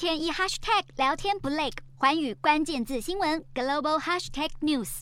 天一 hashtag 聊天不累，寰宇关键字新闻 global hashtag news。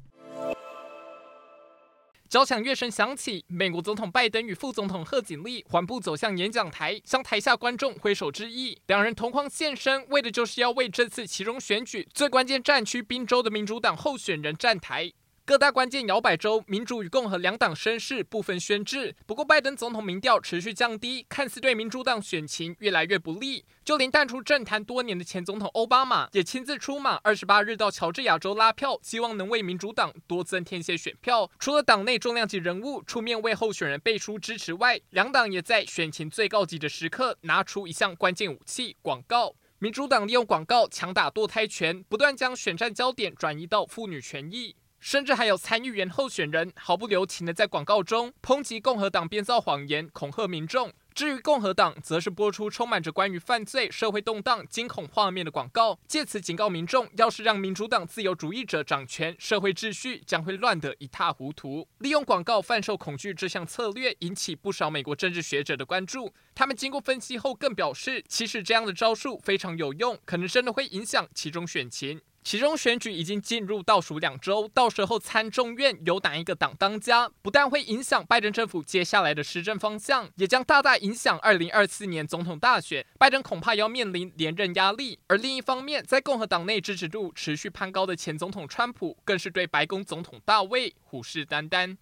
交响乐声响起，美国总统拜登与副总统贺锦丽缓步走向演讲台，向台下观众挥手致意。两人同框现身，为的就是要为这次其中选举最关键战区宾州的民主党候选人站台。各大关键摇摆州，民主与共和两党声势不分宣制。不过，拜登总统民调持续降低，看似对民主党选情越来越不利。就连淡出政坛多年的前总统奥巴马也亲自出马，二十八日到乔治亚州拉票，希望能为民主党多增添些选票。除了党内重量级人物出面为候选人背书支持外，两党也在选情最告急的时刻拿出一项关键武器——广告。民主党利用广告强打堕胎权，不断将选战焦点转移到妇女权益。甚至还有参议员候选人毫不留情地在广告中抨击共和党编造谎言，恐吓民众。至于共和党，则是播出充满着关于犯罪、社会动荡、惊恐画面的广告，借此警告民众：要是让民主党自由主义者掌权，社会秩序将会乱得一塌糊涂。利用广告贩售恐惧这项策略，引起不少美国政治学者的关注。他们经过分析后，更表示，其实这样的招数非常有用，可能真的会影响其中选情。其中选举已经进入倒数两周，到时候参众院由哪一个党当家，不但会影响拜登政府接下来的施政方向，也将大大影响二零二四年总统大选。拜登恐怕要面临连任压力。而另一方面，在共和党内支持度持续攀高的前总统川普，更是对白宫总统大卫虎视眈眈。